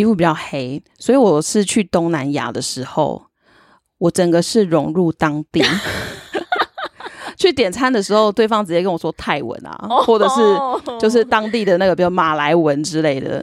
皮肤比较黑，所以我是去东南亚的时候，我整个是融入当地。去点餐的时候，对方直接跟我说泰文啊，或者是 就是当地的那个，比如马来文之类的。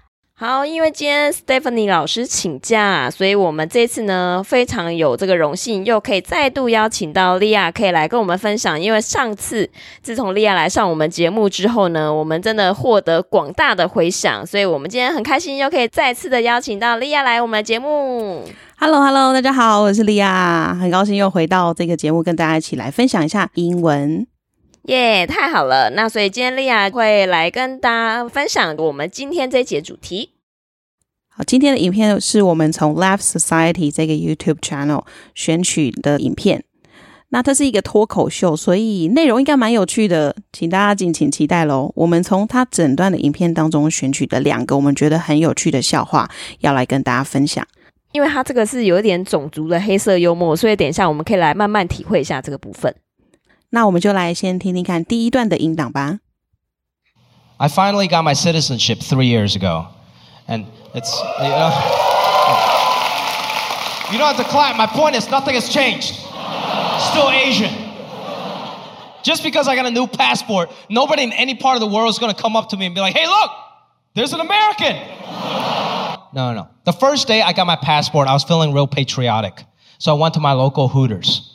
好，因为今天 Stephanie 老师请假，所以我们这次呢非常有这个荣幸，又可以再度邀请到莉亚，可以来跟我们分享。因为上次自从莉亚来上我们节目之后呢，我们真的获得广大的回响，所以我们今天很开心，又可以再次的邀请到莉亚来我们节目。Hello，Hello，大家好，我是莉亚，很高兴又回到这个节目，跟大家一起来分享一下英文。耶太好了！那所以今天莉亚会来跟大家分享我们今天这一节主题。好，今天的影片是我们从 Laugh Society 这个 YouTube channel 选取的影片。那它是一个脱口秀，所以内容应该蛮有趣的，请大家敬请期待喽。我们从它整段的影片当中选取的两个我们觉得很有趣的笑话，要来跟大家分享。因为它这个是有一点种族的黑色幽默，所以等一下我们可以来慢慢体会一下这个部分。那我们就来先听听看第一段的音档吧。 I finally got my citizenship three years ago. And it's, you know, you don't have to clap. My point is, nothing has changed. Still Asian. Just because I got a new passport, nobody in any part of the world is going to come up to me and be like, hey, look, there's an American. No, no, no. The first day I got my passport, I was feeling real patriotic. So I went to my local Hooters.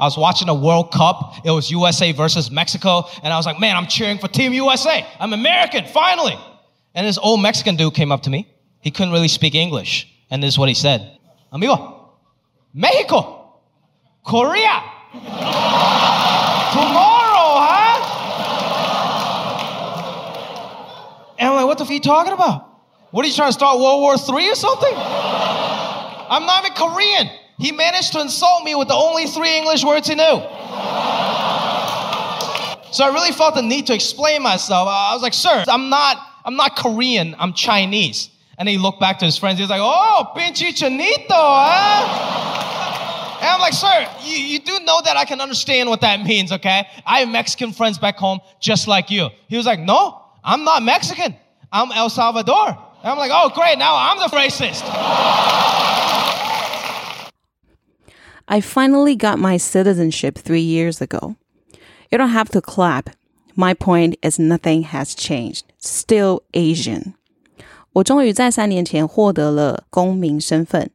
I was watching the World Cup. It was USA versus Mexico. And I was like, man, I'm cheering for Team USA. I'm American, finally. And this old Mexican dude came up to me. He couldn't really speak English. And this is what he said Amigo, Mexico, Korea. Tomorrow, huh? And I'm like, what the f are you talking about? What are you trying to start World War III or something? I'm not even Korean. He managed to insult me with the only three English words he knew. So I really felt the need to explain myself. I was like, sir, I'm not, I'm not Korean, I'm Chinese. And he looked back to his friends. He was like, oh, pinche chinito, huh? And I'm like, sir, you, you do know that I can understand what that means, okay? I have Mexican friends back home just like you. He was like, no, I'm not Mexican. I'm El Salvador. And I'm like, oh, great, now I'm the racist. I finally got my citizenship three years ago. You don't have to clap. My point is nothing has changed. Still Asian. 我终于在三年前获得了公民身份，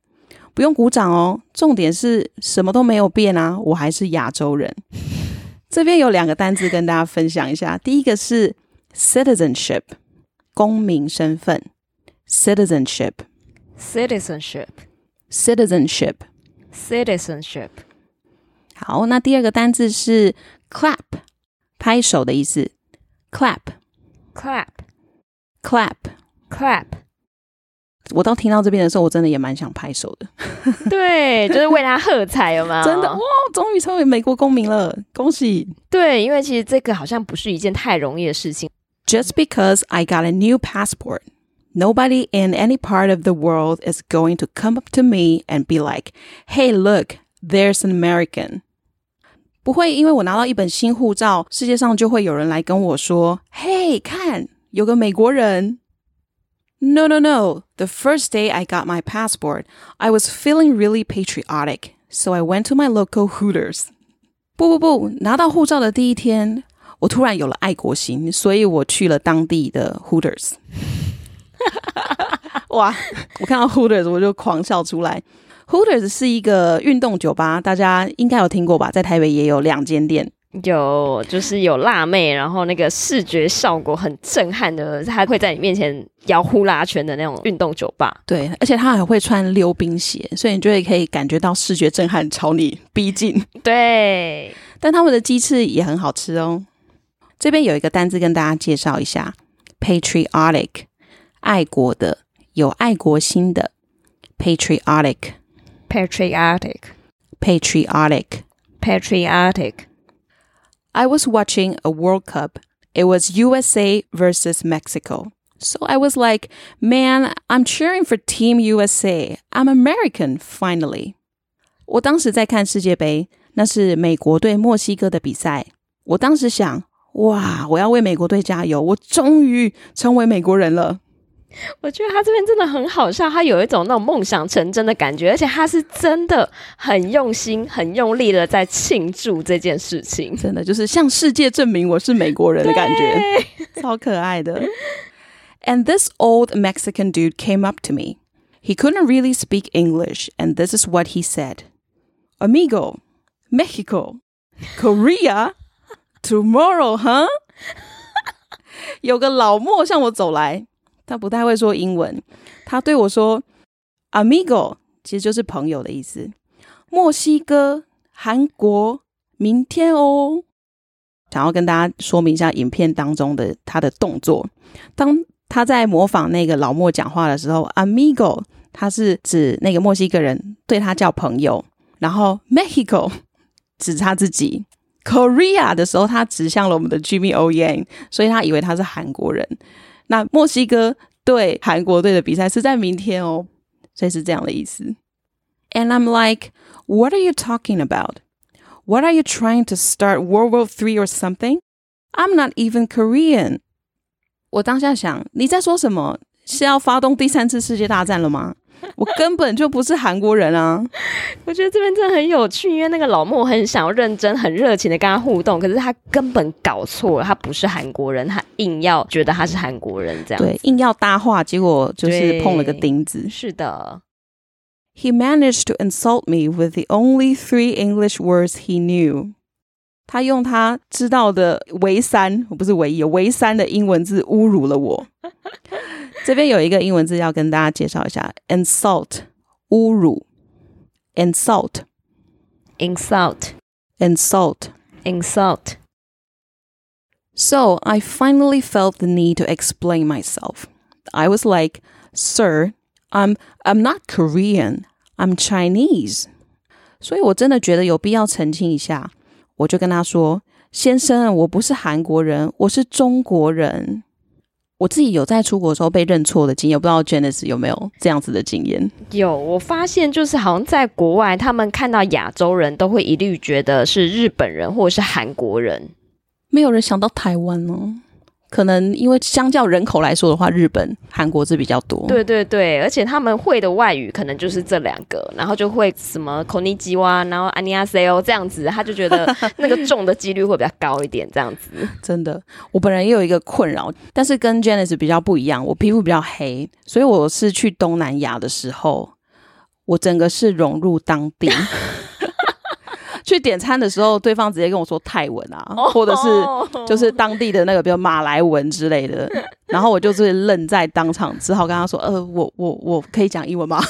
不用鼓掌哦。重点是什么都没有变啊，我还是亚洲人。这边有两个单字跟大家分享一下，第一个是 citizenship，公民身份，citizenship，citizenship。 Citizenship. 好，那第二个单字是 clap，拍手的意思。clap，clap。Clap, clap. 我到听到这边的时候，我真的也蛮想拍手的。对，就是为他喝彩，有吗？真的哇，终于成为美国公民了，恭喜对，因为其实这个好像不是一件太容易的事情。！Just because I got a new passport, nobody in any part of the world is going to come up to me and be like, "Hey, look, there's an American." 不会，因为我拿到一本新护照，世界上就会有人来跟我说：“嘿，看，有个美国人。” No, no, no. The first day I got my passport, I was feeling really patriotic, so I went to my local Hooters. 不不不，拿到护照的第一天，我突然有了爱国心，所以我去了当地的 Hooters。 哇！我看到 Hooters 我就狂笑出来。Hooters 是一个运动酒吧，大家应该有听过吧？在台北也有两间店。有就是有辣妹，然后那个视觉效果很震撼的，她会在你面前摇呼啦圈的那种运动酒吧。对，而且他还会穿溜冰鞋，所以你就会可以感觉到视觉震撼朝你逼近。对，但他们的鸡翅也很好吃哦。这边有一个单字跟大家介绍一下 patriotic，爱国的，有爱国心的，patriotic。 patriotic patriotic. patriotic I was watching a World Cup. It was USA versus Mexico. So I was like, man, I'm cheering for Team USA. I'm American, finally. 我当时在看世界杯，那是美国对墨西哥的比赛。我当时想，哇，我要为美国队加油！我终于成为美国人了。 我觉得他这边真的很好笑，他有一种那种梦想成真的感觉，而且他是真的很用心、很用力的在庆祝这件事情。真的就是向世界证明我是美国人的感觉，超可爱的。And this old Mexican dude came up to me. He couldn't really speak English, and this is what he said Amigo, Mexico, Korea, tomorrow, huh? 有个老莫向我走来，他不太会说英文，他对我说：“Amigo，其实就是朋友的意思。墨西哥、韩国，明天哦。”想要跟大家说明一下影片当中的他的动作。当他在模仿那个老莫讲话的时候，amigo 他是指那个墨西哥人对他叫朋友，然后 Mexico 指他自己，Korea 的时候他指向了我们的 Jimmy O Yang，所以他以为他是韩国人。那墨西哥对韩国队的比赛是在明天哦，所以是这样的意思。And I'm like, what are you talking about? What are you trying to start World War Three or something? I'm not even Korean. 我当下想，你在说什么？是要发动第三次世界大战了吗？ 我根本就不是韩国人啊！我觉得这边真的很有趣，因为那个老莫很想要认真、很热情的跟他互动，可是他根本搞错了，他不是韩国人，他硬要觉得他是韩国人，这样对，硬要搭话，结果就是碰了个钉子。是的，He managed to insult me with the only three English words he knew. 他用他知道的唯三，不是唯一，唯三的英文字侮辱了我。这边有一个英文字要跟大家介绍一下：insult，侮辱；insult，insult。 insult insult So I finally felt the need to explain myself. I was like, "Sir, I'm I'm not Korean. I'm Chinese." 所以我真的觉得有必要澄清一下。我就跟他说：“先生，我不是韩国人，我是中国人。” ”我自己有在出国的时候被认错的经验，不知道 Janice 有没有这样子的经验？有，我发现就是好像在国外，他们看到亚洲人都会一律觉得是日本人或者是韩国人。没有人想到台湾哦。可能因为相较人口来说的话，日本、韩国是比较多。对对对，而且他们会的外语可能就是这两个，然后就会什么口尼基哇，然后安尼亚 C O 这样子，他就觉得 那个中的几率会比较高一点，这样子。真的，我本人也有一个困扰，但是跟 Janice 比较不一样，我皮肤比较黑，所以我是去东南亚的时候，我整个是融入当地。去点餐的时候，对方直接跟我说泰文啊，或者是就是当地的那个，比如马来文之类的，然后我就是愣在当场，只好跟他说：“呃，我我我可以讲英文吗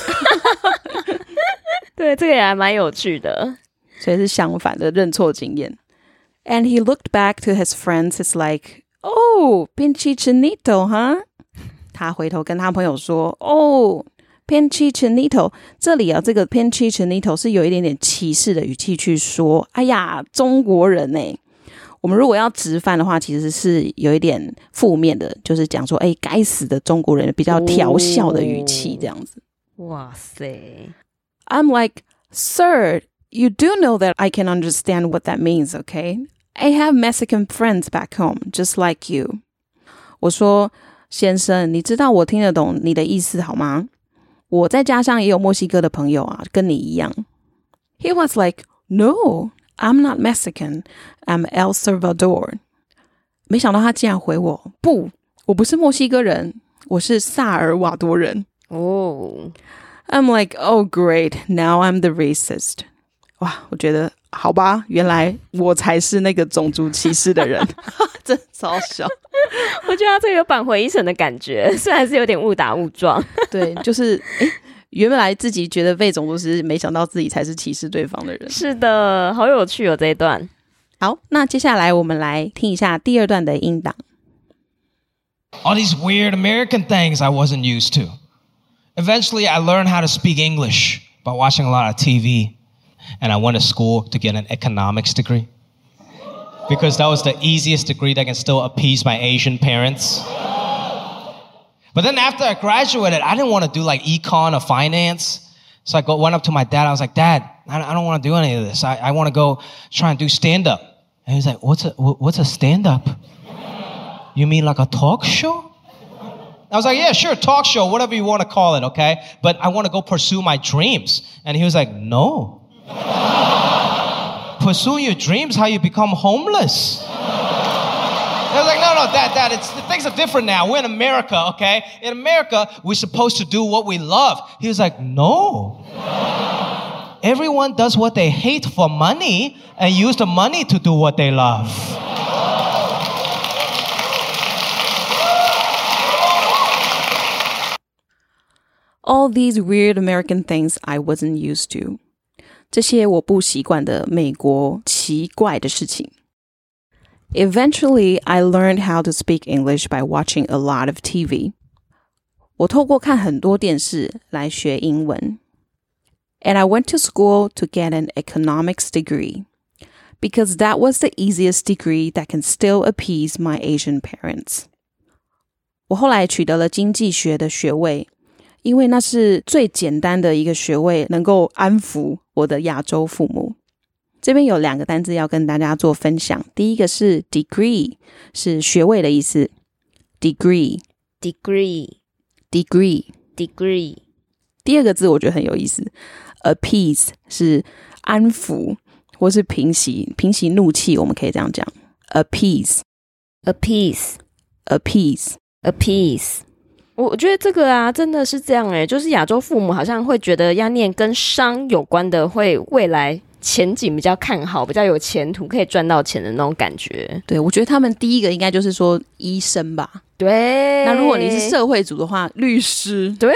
对，这个也还蛮有趣的。？”所以是相反的认错经验。And he looked back to his friends. It's like, oh, pinche chinito, huh? 他回头跟他朋友说：“哦，pinche chinito。”这里啊，这个 pinche chinito 是有一点点歧视的语气去说：“哎呀，中国人呢、我们如果要直翻的话，其实是有一点负面的，就是讲说：“哎，该死的中国人！”比较调笑的语气这样子。哇塞，I'm like, sir, you do know that I can understand what that means, okay? I have Mexican friends back home, just like you. 我说，先生，你知道我听得懂你的意思好吗？我在家乡也有墨西哥的朋友啊，跟你一样。He was like, no, I'm not Mexican. I'm El Salvador. 没想到他竟然回我，不，我不是墨西哥人，我是萨尔瓦多人。哦， I'm like, oh great, now I'm the racist. 哇，我觉得 好吧，原来我才是那个种族歧视的人，真超笑。我觉得他这个有扳回一城的感觉，虽然是有点误打误撞。对，就是诶，原来自己觉得被种族歧视，没想到自己才是歧视对方的人。是的，好有趣哦这一段。好，那接下来我们来听一下第二段的音档。all these weird American things I wasn't used to. Eventually, I learned how to speak English by watching a lot of TV. And I went to school to get an economics degree because that was the easiest degree that can still appease my Asian parents. But then after I graduated, I didn't want to do like econ or finance. So I go, went up to my dad. I was like, Dad, I don't want to do any of this. I, I want to go try and do stand up. And he was like, What's a, what's a stand up? You mean like a talk show? I was like, Yeah, sure, talk show, whatever you want to call it, okay? But I want to go pursue my dreams. And he was like, No. Pursue your dreams, how you become homeless. I was like, no, no, dad, dad, it's, things are different now. We're in America, okay? In America, we're supposed to do what we love. He was like, no. Everyone does what they hate for money and use the money to do what they love. All these weird American things I wasn't used to. 这些我不习惯的美国奇怪的事情。Eventually, I learned how to speak English by watching a lot of TV. 我透过看很多电视来学英文。And I went to school to get an economics degree because that was the easiest degree that can still appease my Asian parents. 我后来取得了经济学的学位，因为那是最简单的一个学位，能够安抚 我的亚洲父母。这边有两个单字要跟大家做分享，第一个是 degree，是学位的意思，degree degree degree。degree 第二个字我觉得很有意思，appease 是安抚或是平息平息怒气，我们可以这样讲，appease appease appease。appease。我我觉得这个啊，真的是这样诶，就是亚洲父母好像会觉得要念跟商有关的，会未来前景比较看好，比较有前途，可以赚到钱的那种感觉。对，我觉得他们第一个应该就是说医生吧。对，那如果你是社会组的话，律师，对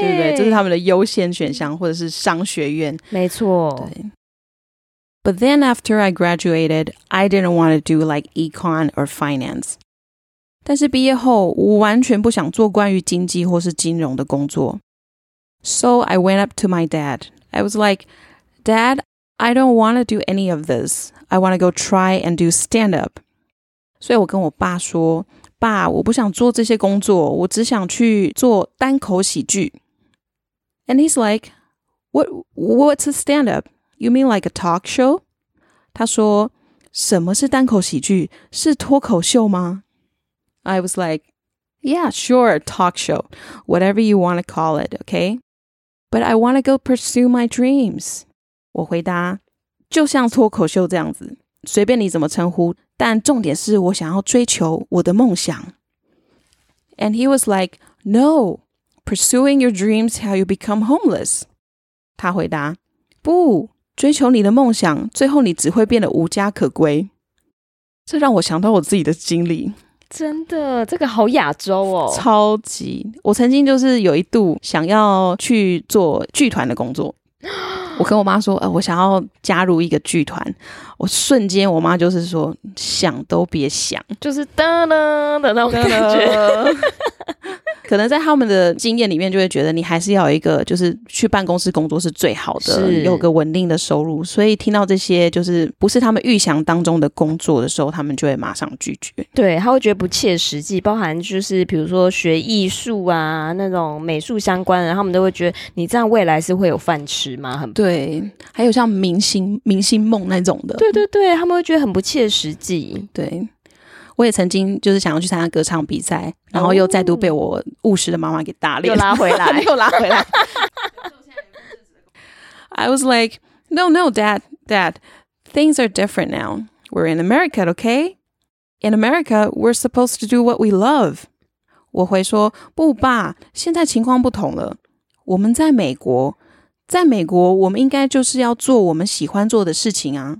对不对？这是他们的优先选项，或者是商学院。没错，对。But then after I graduated, I didn't want to do like econ or finance. 但是毕业后，我完全不想做关于经济或是金融的工作。So I went up to my dad. I was like, Dad, I don't want to do any of this. I want to go try and do stand up. 所以我跟我爸说，爸，我不想做这些工作，我只想去做单口喜剧。And he's like, What? What's a stand up? You mean like a talk show? 他说：“什么是单口喜剧？是脱口秀吗？” I was like, "Yeah, sure, talk show, whatever you want to call it, okay? But I want to go pursue my dreams." 我回答：“就像脱口秀这样子，随便你怎么称呼，但重点是我想要追求我的梦想。” And he was like, "No, pursuing your dreams how you become homeless." 他回答：“不，追求你的梦想，最后你只会变得无家可归。”这让我想到我自己的经历， 真的，这个好亚洲哦。超级。我曾经就是有一度想要去做剧团的工作，我跟我妈说，呃，我想要加入一个剧团。我瞬间，我妈就是说，想都别想。就是噔噔的那种感觉。可能在他们的经验里面，就会觉得你还是要有一个，就是去办公室工作是最好的，是有个稳定的收入。所以听到这些就是不是他们预想当中的工作的时候，他们就会马上拒绝。对，他会觉得不切实际，包含就是比如说学艺术啊那种美术相关的，他们都会觉得你这样未来是会有饭吃吗？很对，还有像明星明星梦那种的，对对对，他们会觉得很不切实际。对。我也曾经就是想要去参加歌唱比赛，然后又再度被我务实的妈妈给打脸，又拉回来又拉回来。I was like, no, no, dad, dad, things are different now. We're in America, okay? In America, we're supposed to do what we love. 我会说不，爸，现在情况不同了。我们在美国，在美国，我们应该就是要做我们喜欢做的事情啊。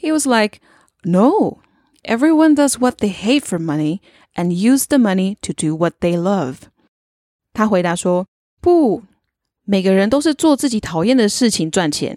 He was like, no, everyone does what they hate for money and use the money to do what they love. 他回答说：“不，每个人都是做自己讨厌的事情赚钱，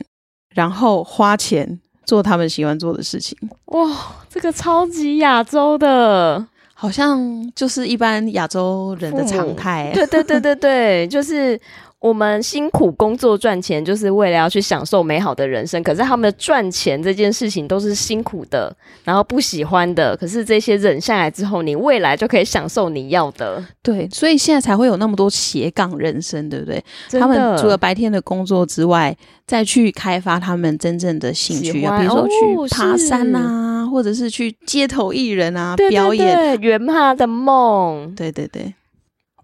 然后花钱做他们喜欢做的事情。哇，这个超级亚洲的， 好像就是一般亚洲人的常态。对对对对对，就是 我们辛苦工作赚钱，就是为了要去享受美好的人生。可是他们赚钱这件事情都是辛苦的，然后不喜欢的。可是这些忍下来之后，你未来就可以享受你要的。对，所以现在才会有那么多斜杠人生，对不对？他们除了白天的工作之外，再去开发他们真正的兴趣，比如说哦去爬山啊，或者是去街头艺人啊对表演。圆他的梦。对对对，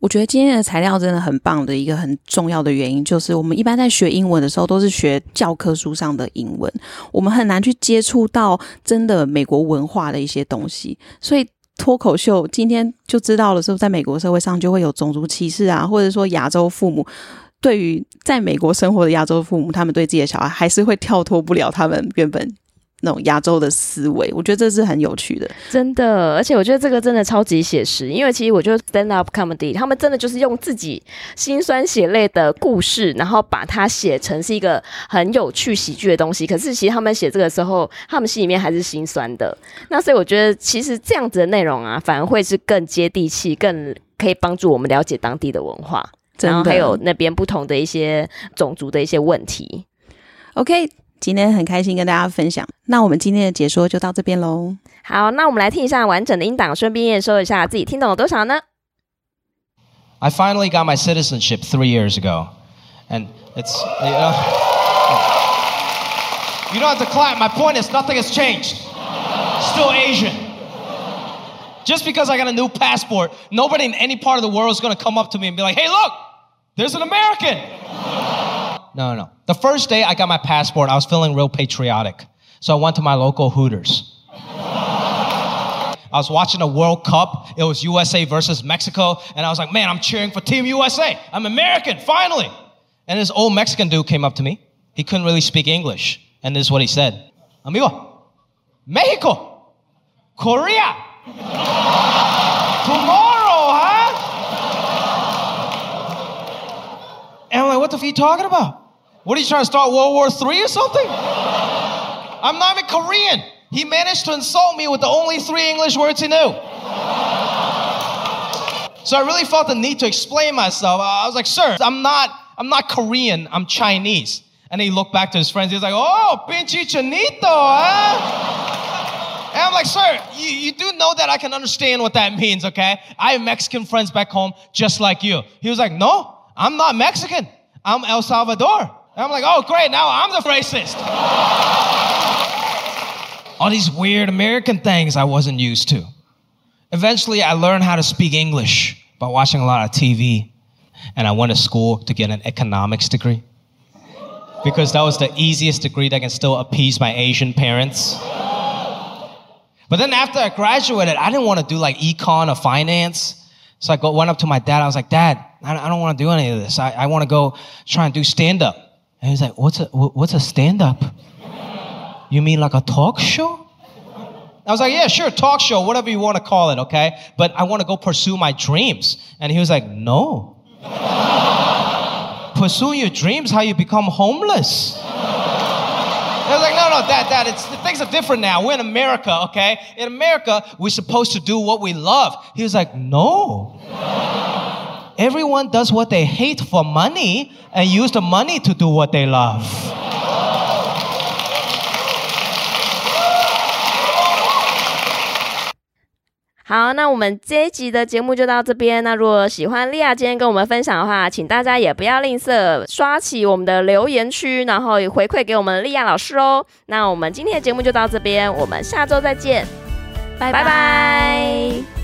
我觉得今天的材料真的很棒的一个很重要的原因，就是我们一般在学英文的时候都是学教科书上的英文，我们很难去接触到真的美国文化的一些东西，所以。脱口秀今天就知道了，说在美国社会上就会有种族歧视啊，或者说亚洲父母对于在美国生活的亚洲父母，他们对自己的小孩还是会跳脱不了他们原本那种亚洲的思维。我觉得这是很有趣的。真的，而且我觉得这个真的超级写实，因为其实我觉得 stand up comedy 他们真的就是用自己心酸血泪的故事，然后把它写成是一个很有趣喜剧的东西。可是其实他们写这个时候，他们心里面还是心酸的。那所以我觉得，其实这样子的内容啊，反而会是更接地气，更可以帮助我们了解当地的文化，真的然后还有那边不同的一些种族的一些问题。OK，今天很开心跟大家分享。那我们今天的解说就到这边喽。好，那我们来听一下完整的音档，顺便验收一下自己听懂了多少呢？ I finally got my citizenship three years ago. And it's, you know, you don't have to clap. My point is, nothing has changed. Still Asian. Just because I got a new passport, nobody in any part of the world is going to come up to me and be like, hey, look, there's an American. No, no. The first day I got my passport, I was feeling real patriotic. So I went to my local Hooters. I was watching the World Cup. It was USA versus Mexico. And I was like, man, I'm cheering for Team USA. I'm American, finally. And this old Mexican dude came up to me. He couldn't really speak English. And this is what he said Amigo, Mexico, Korea. Tomorrow, huh? And I'm like, what the f are you talking about? What are you trying to start World War III or something? I'm not even Korean. He managed to insult me with the only three English words he knew. So I really felt the need to explain myself. I was like, sir, I'm not, I'm not Korean, I'm Chinese. And he looked back to his friends. He was like, oh, pinche chinito, huh? And I'm like, sir, you, you do know that I can understand what that means, okay? I have Mexican friends back home just like you. He was like, no, I'm not Mexican. I'm El Salvador. I'm like, oh, great, now I'm the racist. All these weird American things I wasn't used to. Eventually, I learned how to speak English by watching a lot of TV. And I went to school to get an economics degree because that was the easiest degree that can still appease my Asian parents. But then after I graduated, I didn't want to do like econ or finance. So I went up to my dad. I was like, Dad, I I don't want to do any of this. I, I want to go try and do stand up. And he was like, What's a, what's a stand up? You mean like a talk show? I was like, yeah, sure, talk show, whatever you want to call it, okay? But I want to go pursue my dreams. And he was like, no. pursue your dreams, how you become homeless. I was like, no, no, that, dad, it's, things are different now. We're in America, okay? In America, we're supposed to do what we love. He was like, no. Everyone does what they hate for money and use the money to do what they love. 好，那我们这一集的节目就到这边。那如果喜欢莉亚今天跟我们分享的话，请大家也不要吝啬刷起我们的留言区，然后回馈给我们莉亚老师哦。那我们今天的节目就到这边，我们下周再见，拜拜拜